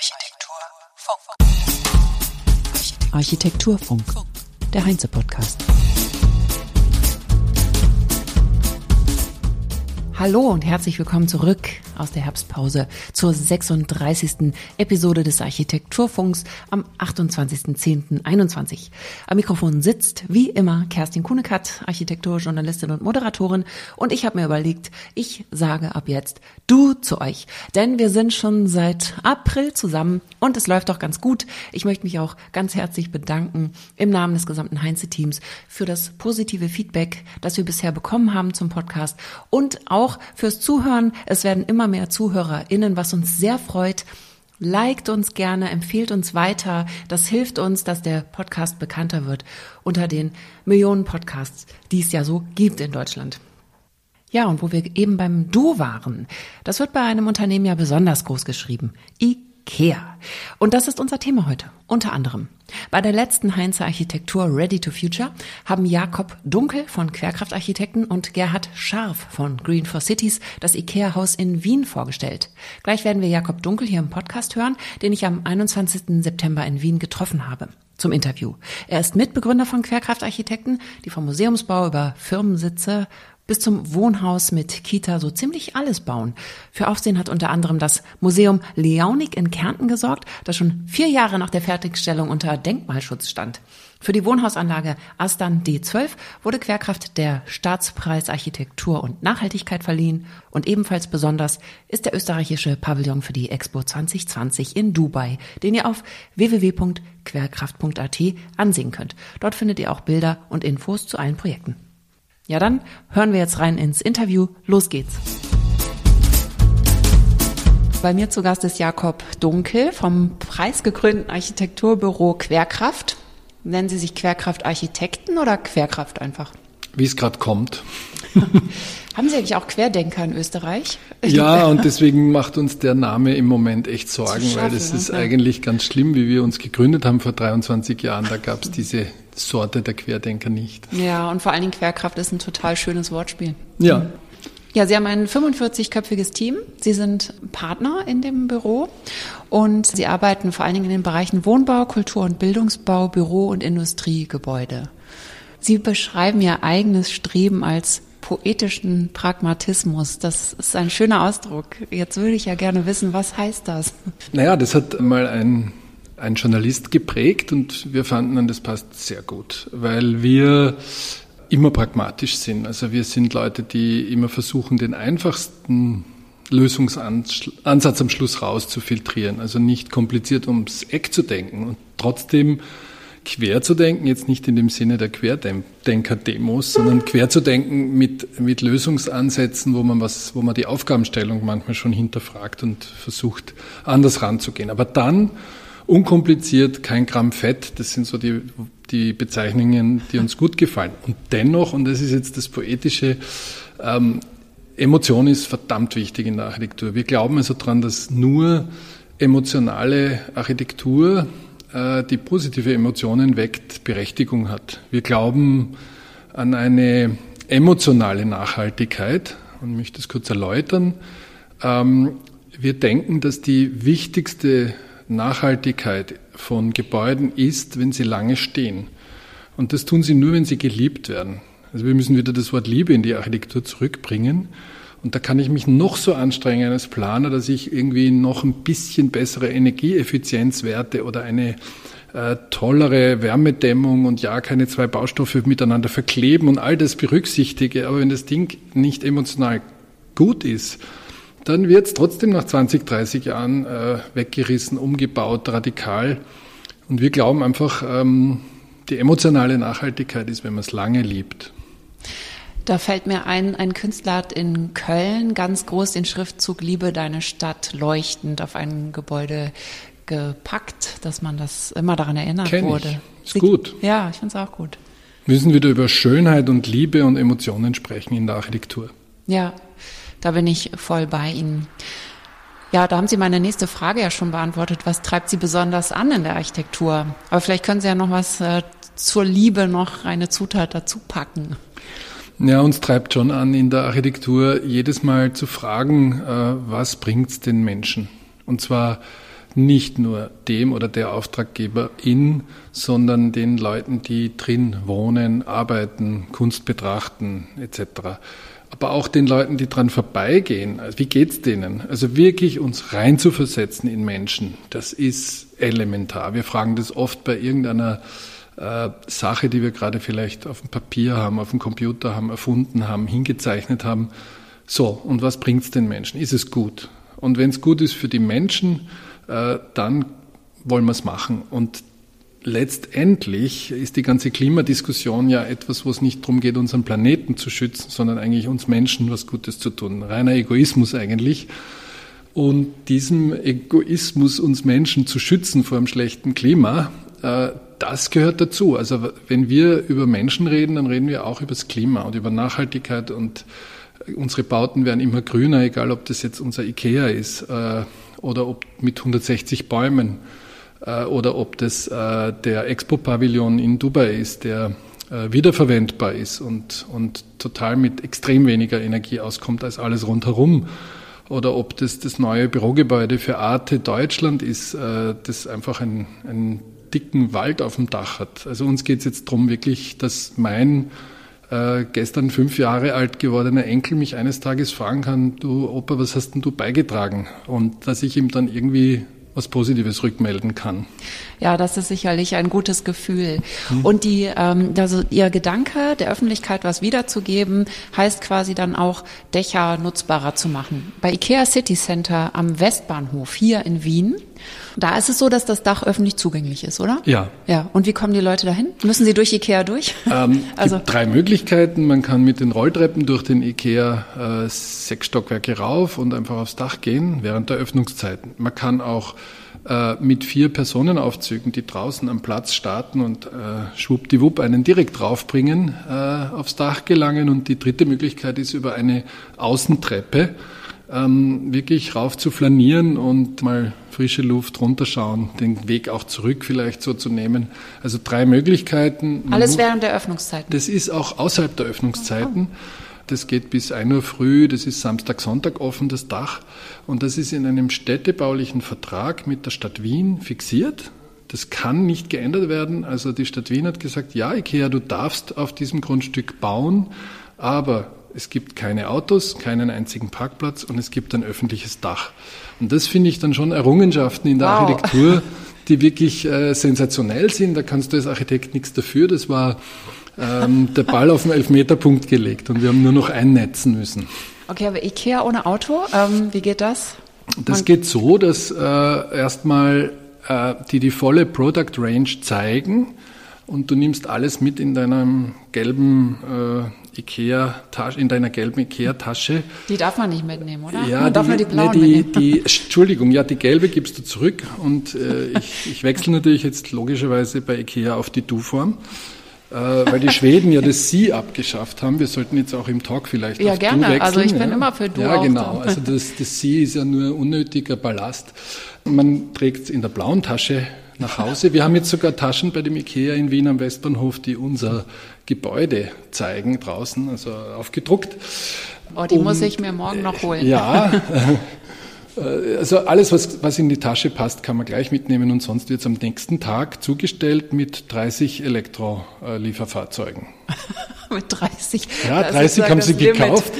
Architekturfunk. Architekturfunk, der Heinze-Podcast. Hallo und herzlich willkommen zurück aus der Herbstpause zur 36. Episode des Architekturfunks am 28.10.21. Am Mikrofon sitzt wie immer Kerstin Kunekat, Architekturjournalistin und Moderatorin und ich habe mir überlegt, ich sage ab jetzt du zu euch, denn wir sind schon seit April zusammen und es läuft doch ganz gut. Ich möchte mich auch ganz herzlich bedanken im Namen des gesamten Heinze-Teams für das positive Feedback, das wir bisher bekommen haben zum Podcast und auch auch fürs Zuhören. Es werden immer mehr ZuhörerInnen, was uns sehr freut. Liked uns gerne, empfiehlt uns weiter. Das hilft uns, dass der Podcast bekannter wird unter den Millionen Podcasts, die es ja so gibt in Deutschland. Ja, und wo wir eben beim Du waren, das wird bei einem Unternehmen ja besonders groß geschrieben. I Ikea. Und das ist unser Thema heute. Unter anderem. Bei der letzten Heinzer Architektur Ready to Future haben Jakob Dunkel von Querkraft und Gerhard Scharf von Green for Cities das Ikea-Haus in Wien vorgestellt. Gleich werden wir Jakob Dunkel hier im Podcast hören, den ich am 21. September in Wien getroffen habe zum Interview. Er ist Mitbegründer von Querkraft die vom Museumsbau über Firmensitze bis zum Wohnhaus mit Kita so ziemlich alles bauen. Für Aufsehen hat unter anderem das Museum Leaunik in Kärnten gesorgt, das schon vier Jahre nach der Fertigstellung unter Denkmalschutz stand. Für die Wohnhausanlage Astan D12 wurde Querkraft der Staatspreis Architektur und Nachhaltigkeit verliehen und ebenfalls besonders ist der österreichische Pavillon für die Expo 2020 in Dubai, den ihr auf www.querkraft.at ansehen könnt. Dort findet ihr auch Bilder und Infos zu allen Projekten. Ja, dann hören wir jetzt rein ins Interview. Los geht's. Bei mir zu Gast ist Jakob Dunkel vom preisgekrönten Architekturbüro Querkraft. Nennen Sie sich Querkraft Architekten oder Querkraft einfach? Wie es gerade kommt. Haben Sie eigentlich auch Querdenker in Österreich? Ja, und deswegen macht uns der Name im Moment echt Sorgen, schaffen, weil es ist ja. eigentlich ganz schlimm, wie wir uns gegründet haben vor 23 Jahren. Da gab es diese Sorte der Querdenker nicht. Ja, und vor allen Dingen Querkraft ist ein total schönes Wortspiel. Ja. Ja, Sie haben ein 45-köpfiges Team. Sie sind Partner in dem Büro und Sie arbeiten vor allen Dingen in den Bereichen Wohnbau, Kultur- und Bildungsbau, Büro- und Industriegebäude. Sie beschreiben Ihr eigenes Streben als poetischen Pragmatismus. Das ist ein schöner Ausdruck. Jetzt würde ich ja gerne wissen, was heißt das? Naja, das hat mal ein ein Journalist geprägt und wir fanden, das passt sehr gut, weil wir immer pragmatisch sind. Also wir sind Leute, die immer versuchen, den einfachsten Lösungsansatz am Schluss rauszufiltrieren. Also nicht kompliziert ums Eck zu denken und trotzdem quer zu denken, jetzt nicht in dem Sinne der Querdenker-Demos, sondern quer zu denken mit, mit Lösungsansätzen, wo man was, wo man die Aufgabenstellung manchmal schon hinterfragt und versucht, anders ranzugehen. Aber dann unkompliziert, kein Gramm Fett, das sind so die, die Bezeichnungen, die uns gut gefallen. Und dennoch, und das ist jetzt das Poetische, ähm, Emotion ist verdammt wichtig in der Architektur. Wir glauben also daran, dass nur emotionale Architektur, äh, die positive Emotionen weckt, Berechtigung hat. Wir glauben an eine emotionale Nachhaltigkeit und möchte das kurz erläutern. Ähm, wir denken, dass die wichtigste Nachhaltigkeit von Gebäuden ist, wenn sie lange stehen. Und das tun sie nur, wenn sie geliebt werden. Also wir müssen wieder das Wort Liebe in die Architektur zurückbringen. Und da kann ich mich noch so anstrengen als Planer, dass ich irgendwie noch ein bisschen bessere Energieeffizienzwerte oder eine äh, tollere Wärmedämmung und ja, keine zwei Baustoffe miteinander verkleben und all das berücksichtige. Aber wenn das Ding nicht emotional gut ist, dann wird es trotzdem nach 20, 30 Jahren äh, weggerissen, umgebaut, radikal. Und wir glauben einfach, ähm, die emotionale Nachhaltigkeit ist, wenn man es lange liebt. Da fällt mir ein, ein Künstler hat in Köln ganz groß den Schriftzug Liebe deine Stadt leuchtend auf ein Gebäude gepackt, dass man das immer daran erinnert Kenn wurde. Ich. Ist gut. Ja, ich finde es auch gut. Wir müssen wieder über Schönheit und Liebe und Emotionen sprechen in der Architektur. Ja, da bin ich voll bei Ihnen. Ja, da haben Sie meine nächste Frage ja schon beantwortet. Was treibt Sie besonders an in der Architektur? Aber vielleicht können Sie ja noch was äh, zur Liebe noch eine Zutat dazu packen. Ja, uns treibt schon an in der Architektur jedes Mal zu fragen, äh, was bringt's den Menschen? Und zwar nicht nur dem oder der Auftraggeberin, sondern den Leuten, die drin wohnen, arbeiten, Kunst betrachten etc. Aber auch den Leuten, die dran vorbeigehen. Also wie geht's denen? Also wirklich uns reinzuversetzen in Menschen, das ist elementar. Wir fragen das oft bei irgendeiner äh, Sache, die wir gerade vielleicht auf dem Papier haben, auf dem Computer haben, erfunden haben, hingezeichnet haben. So, und was bringt's den Menschen? Ist es gut? Und wenn es gut ist für die Menschen, dann wollen wir es machen. Und letztendlich ist die ganze Klimadiskussion ja etwas, wo es nicht darum geht, unseren Planeten zu schützen, sondern eigentlich uns Menschen was Gutes zu tun. Reiner Egoismus eigentlich. Und diesem Egoismus, uns Menschen zu schützen vor einem schlechten Klima, äh, das gehört dazu. Also wenn wir über Menschen reden, dann reden wir auch über das Klima und über Nachhaltigkeit und unsere Bauten werden immer grüner, egal ob das jetzt unser Ikea ist äh, oder ob mit 160 Bäumen äh, oder ob das äh, der Expo-Pavillon in Dubai ist, der äh, wiederverwendbar ist und, und total mit extrem weniger Energie auskommt als alles rundherum. Oder ob das das neue Bürogebäude für Arte Deutschland ist, äh, das einfach einen, einen dicken Wald auf dem Dach hat. Also uns geht es jetzt darum, wirklich, dass mein äh, gestern fünf Jahre alt gewordener Enkel mich eines Tages fragen kann, du Opa, was hast denn du beigetragen? Und dass ich ihm dann irgendwie was Positives rückmelden kann. Ja, das ist sicherlich ein gutes Gefühl. Hm. Und die, ähm, also Ihr Gedanke, der Öffentlichkeit was wiederzugeben, heißt quasi dann auch Dächer nutzbarer zu machen. Bei IKEA City Center am Westbahnhof hier in Wien da ist es so, dass das Dach öffentlich zugänglich ist, oder? Ja. Ja. Und wie kommen die Leute dahin? Müssen sie durch Ikea durch? Ähm, also gibt drei Möglichkeiten. Man kann mit den Rolltreppen durch den Ikea äh, sechs Stockwerke rauf und einfach aufs Dach gehen während der Öffnungszeiten. Man kann auch mit vier Personenaufzügen, die draußen am Platz starten und äh, schwuppdiwupp einen direkt draufbringen, äh, aufs Dach gelangen. Und die dritte Möglichkeit ist über eine Außentreppe ähm, wirklich rauf zu flanieren und mal frische Luft runterschauen, den Weg auch zurück vielleicht so zu nehmen. Also drei Möglichkeiten. Alles während der Öffnungszeiten? Das ist auch außerhalb der Öffnungszeiten. Das geht bis 1 Uhr früh, das ist Samstag, Sonntag offen, das Dach. Und das ist in einem städtebaulichen Vertrag mit der Stadt Wien fixiert. Das kann nicht geändert werden. Also die Stadt Wien hat gesagt, ja, Ikea, du darfst auf diesem Grundstück bauen, aber es gibt keine Autos, keinen einzigen Parkplatz und es gibt ein öffentliches Dach. Und das finde ich dann schon Errungenschaften in der wow. Architektur, die wirklich äh, sensationell sind. Da kannst du als Architekt nichts dafür. Das war ähm, der Ball auf den Elfmeterpunkt gelegt und wir haben nur noch einnetzen müssen. Okay, aber Ikea ohne Auto, ähm, wie geht das? Das Man geht so, dass äh, erstmal äh, die die volle Product Range zeigen und du nimmst alles mit in deinem gelben äh, Ikea in deiner gelben Ikea-Tasche. Die darf man nicht mitnehmen, oder? Ja, man darf die, nur die blauen nee, die, die, Entschuldigung, ja, die gelbe gibst du zurück und äh, ich, ich wechsle natürlich jetzt logischerweise bei Ikea auf die Du-Form. Äh, weil die Schweden ja das Sie abgeschafft haben. Wir sollten jetzt auch im Talk vielleicht ja, auf gerne. Du wechseln. Also ich bin ja. immer für Du. Ja, genau. Also das, das Sie ist ja nur unnötiger Ballast. Man trägt es in der blauen Tasche nach Hause. Wir haben jetzt sogar Taschen bei dem Ikea in Wien am Westbahnhof, die unser Gebäude zeigen draußen, also aufgedruckt. Oh, die um, muss ich mir morgen noch holen. Ja, also alles, was, was in die Tasche passt, kann man gleich mitnehmen und sonst wird es am nächsten Tag zugestellt mit 30 Elektrolieferfahrzeugen. mit 30? Ja, 30 haben sie gekauft.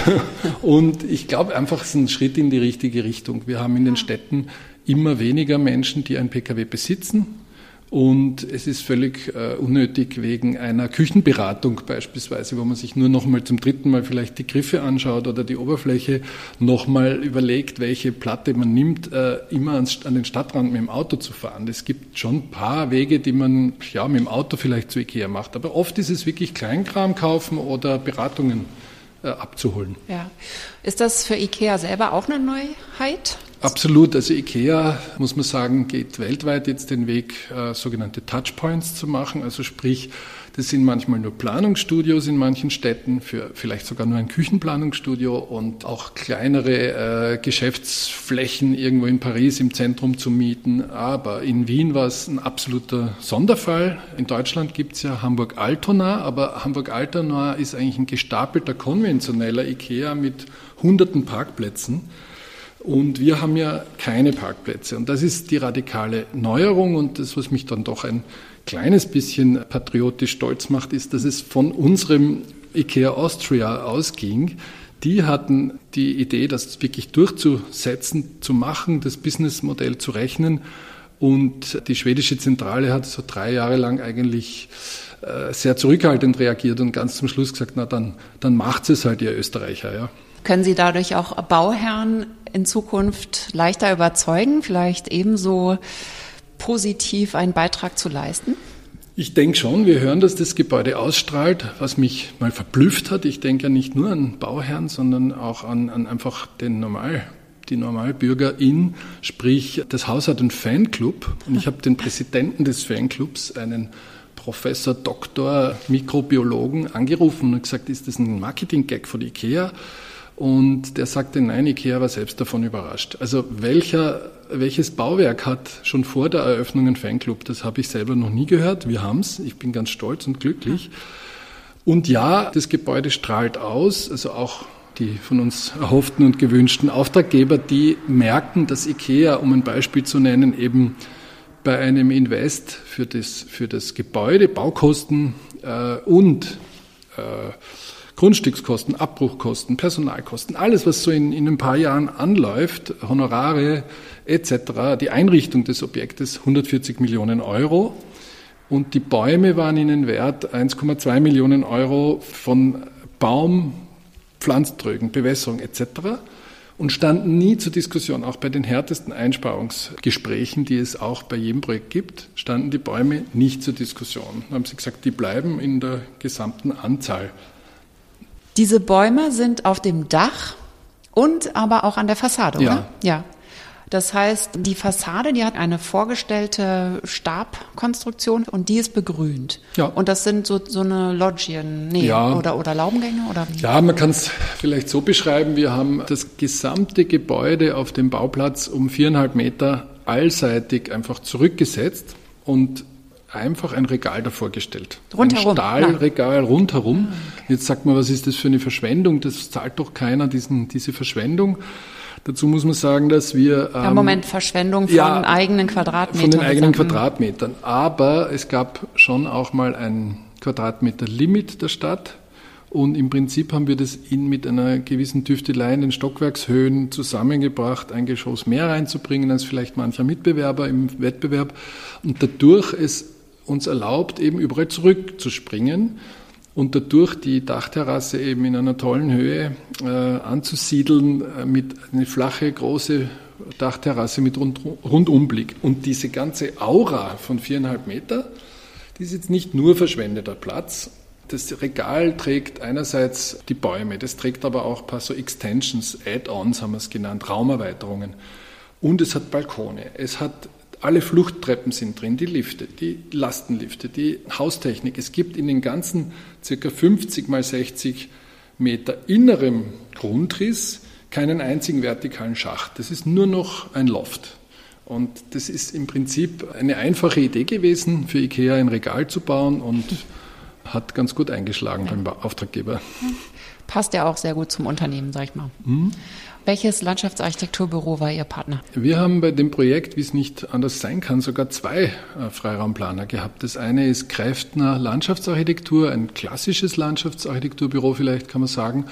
und ich glaube einfach, es ist ein Schritt in die richtige Richtung. Wir haben in den Städten immer weniger Menschen, die ein Pkw besitzen. Und es ist völlig äh, unnötig wegen einer Küchenberatung beispielsweise, wo man sich nur noch mal zum dritten Mal vielleicht die Griffe anschaut oder die Oberfläche, noch mal überlegt, welche Platte man nimmt, äh, immer ans, an den Stadtrand mit dem Auto zu fahren. Es gibt schon ein paar Wege, die man ja mit dem Auto vielleicht zu Ikea macht. Aber oft ist es wirklich Kleinkram kaufen oder Beratungen äh, abzuholen. Ja. Ist das für Ikea selber auch eine Neuheit? Absolut. Also IKEA, muss man sagen, geht weltweit jetzt den Weg, äh, sogenannte Touchpoints zu machen. Also sprich, das sind manchmal nur Planungsstudios in manchen Städten, für vielleicht sogar nur ein Küchenplanungsstudio und auch kleinere äh, Geschäftsflächen irgendwo in Paris im Zentrum zu mieten. Aber in Wien war es ein absoluter Sonderfall. In Deutschland gibt es ja Hamburg-Altona, aber Hamburg-Altona ist eigentlich ein gestapelter konventioneller IKEA mit hunderten Parkplätzen. Und wir haben ja keine Parkplätze. Und das ist die radikale Neuerung und das, was mich dann doch ein kleines bisschen patriotisch stolz macht, ist, dass es von unserem IKEA Austria ausging. Die hatten die Idee, das wirklich durchzusetzen, zu machen, das Businessmodell zu rechnen. Und die schwedische Zentrale hat so drei Jahre lang eigentlich äh, sehr zurückhaltend reagiert und ganz zum Schluss gesagt, na dann, dann macht es halt ihr Österreicher. Ja. Können Sie dadurch auch Bauherren in Zukunft leichter überzeugen, vielleicht ebenso positiv einen Beitrag zu leisten? Ich denke schon, wir hören, dass das Gebäude ausstrahlt, was mich mal verblüfft hat. Ich denke ja nicht nur an Bauherren, sondern auch an, an einfach den Normal, die Normalbürgerin, sprich das Haus hat einen Fanclub und ich habe den Präsidenten des Fanclubs, einen Professor, Doktor, Mikrobiologen angerufen und gesagt, ist das ein Marketing-Gag von IKEA? Und der sagte, nein, Ikea war selbst davon überrascht. Also welcher, welches Bauwerk hat schon vor der Eröffnung einen Fanclub? Das habe ich selber noch nie gehört. Wir haben es. Ich bin ganz stolz und glücklich. Und ja, das Gebäude strahlt aus, also auch die von uns erhofften und gewünschten Auftraggeber, die merken, dass IKEA, um ein Beispiel zu nennen, eben bei einem Invest für das, für das Gebäude, Baukosten äh, und äh, Grundstückskosten, Abbruchkosten, Personalkosten, alles, was so in, in ein paar Jahren anläuft, Honorare etc., die Einrichtung des Objektes 140 Millionen Euro. Und die Bäume waren ihnen wert 1,2 Millionen Euro von Baum, Pflanztrögen, Bewässerung etc. und standen nie zur Diskussion. Auch bei den härtesten Einsparungsgesprächen, die es auch bei jedem Projekt gibt, standen die Bäume nicht zur Diskussion. Da haben sie gesagt, die bleiben in der gesamten Anzahl diese Bäume sind auf dem Dach und aber auch an der Fassade, oder? Ja. ja. Das heißt, die Fassade, die hat eine vorgestellte Stabkonstruktion und die ist begrünt. Ja. Und das sind so, so eine Loggien, nee, ja. oder, oder Laubengänge oder wie? Ja, man kann es vielleicht so beschreiben. Wir haben das gesamte Gebäude auf dem Bauplatz um viereinhalb Meter allseitig einfach zurückgesetzt und einfach ein Regal davor gestellt. Rundherum. Ein Stahlregal Nein. rundherum. Ah, Jetzt sagt man, was ist das für eine Verschwendung? Das zahlt doch keiner, diesen, diese Verschwendung. Dazu muss man sagen, dass wir. Ähm, ja, Moment, Verschwendung von ja, eigenen Quadratmetern. Von den eigenen Quadratmetern. Aber es gab schon auch mal ein Quadratmeter-Limit der Stadt. Und im Prinzip haben wir das in, mit einer gewissen Tüftelei in den Stockwerkshöhen zusammengebracht, ein Geschoss mehr reinzubringen als vielleicht mancher Mitbewerber im Wettbewerb. Und dadurch es uns erlaubt, eben überall zurückzuspringen und dadurch die Dachterrasse eben in einer tollen Höhe äh, anzusiedeln äh, mit einer flache, große Dachterrasse mit Rund Rundumblick. Und diese ganze Aura von viereinhalb Meter, die ist jetzt nicht nur verschwendeter Platz. Das Regal trägt einerseits die Bäume, das trägt aber auch ein paar so Extensions, Add-ons haben wir es genannt, Raumerweiterungen. Und es hat Balkone. Es hat alle Fluchttreppen sind drin, die Lifte, die Lastenlifte, die Haustechnik. Es gibt in den ganzen circa 50 mal 60 Meter innerem Grundriss keinen einzigen vertikalen Schacht. Das ist nur noch ein Loft. Und das ist im Prinzip eine einfache Idee gewesen, für IKEA ein Regal zu bauen und hat ganz gut eingeschlagen beim Auftraggeber. Passt ja auch sehr gut zum Unternehmen, sag ich mal. Mhm. Welches Landschaftsarchitekturbüro war Ihr Partner? Wir haben bei dem Projekt, wie es nicht anders sein kann, sogar zwei äh, Freiraumplaner gehabt. Das eine ist Kräftner Landschaftsarchitektur, ein klassisches Landschaftsarchitekturbüro vielleicht kann man sagen,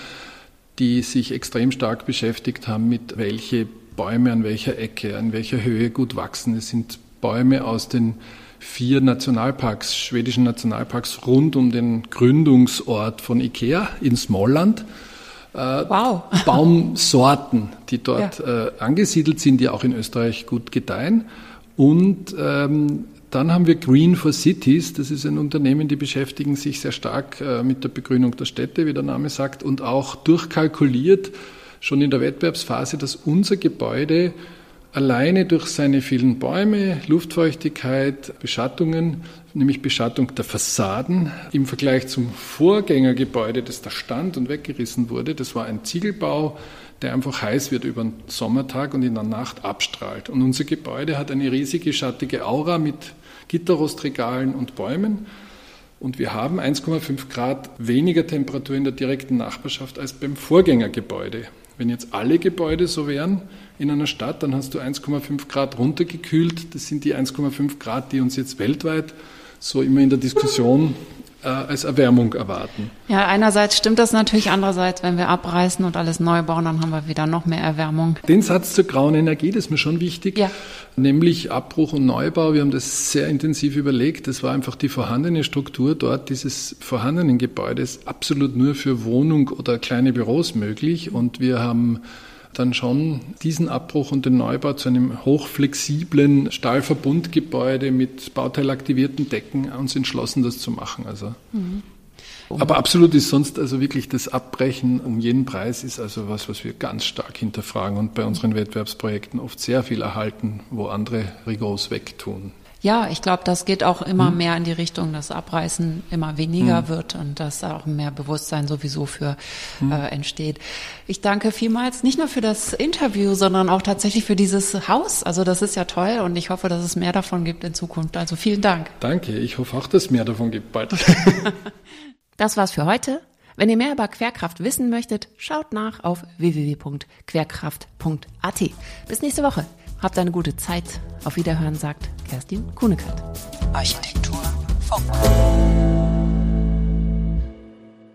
die sich extrem stark beschäftigt haben mit welche Bäume an welcher Ecke, an welcher Höhe gut wachsen. Es sind Bäume aus den vier Nationalparks, schwedischen Nationalparks rund um den Gründungsort von Ikea in Smallland äh, wow. Baumsorten, die dort ja. äh, angesiedelt sind, die auch in Österreich gut gedeihen. Und ähm, dann haben wir Green for Cities, das ist ein Unternehmen, die beschäftigen sich sehr stark äh, mit der Begrünung der Städte, wie der Name sagt, und auch durchkalkuliert schon in der Wettbewerbsphase, dass unser Gebäude alleine durch seine vielen Bäume, Luftfeuchtigkeit, Beschattungen, nämlich Beschattung der Fassaden im Vergleich zum Vorgängergebäude, das da stand und weggerissen wurde. Das war ein Ziegelbau, der einfach heiß wird über den Sommertag und in der Nacht abstrahlt. Und unser Gebäude hat eine riesige schattige Aura mit Gitterrostregalen und Bäumen. Und wir haben 1,5 Grad weniger Temperatur in der direkten Nachbarschaft als beim Vorgängergebäude Wenn jetzt alle Gebäude so wären in einer Stadt, dann hast du 1,5 Grad runtergekühlt. Das sind die 1,5 Grad, die uns jetzt weltweit so immer in der Diskussion äh, als Erwärmung erwarten. Ja, einerseits stimmt das natürlich, andererseits, wenn wir abreißen und alles neu bauen, dann haben wir wieder noch mehr Erwärmung. Den Satz zur grauen Energie, das ist mir schon wichtig, ja. nämlich Abbruch und Neubau. Wir haben das sehr intensiv überlegt. Das war einfach die vorhandene Struktur dort dieses vorhandenen Gebäudes absolut nur für Wohnung oder kleine Büros möglich und wir haben dann schon diesen Abbruch und den Neubau zu einem hochflexiblen Stahlverbundgebäude mit bauteilaktivierten Decken uns entschlossen, das zu machen. Also. Mhm. Aber absolut ist sonst also wirklich das Abbrechen um jeden Preis ist also was, was wir ganz stark hinterfragen und bei unseren Wettbewerbsprojekten oft sehr viel erhalten, wo andere rigoros wegtun. Ja, ich glaube, das geht auch immer hm. mehr in die Richtung, dass Abreißen immer weniger hm. wird und dass auch mehr Bewusstsein sowieso für hm. äh, entsteht. Ich danke vielmals nicht nur für das Interview, sondern auch tatsächlich für dieses Haus. Also das ist ja toll und ich hoffe, dass es mehr davon gibt in Zukunft. Also vielen Dank. Danke, ich hoffe auch, dass es mehr davon gibt bald. das war's für heute. Wenn ihr mehr über Querkraft wissen möchtet, schaut nach auf www.querkraft.at. Bis nächste Woche. Habt eine gute Zeit. Auf Wiederhören sagt Kerstin Kuhnekert. Architektur Funk.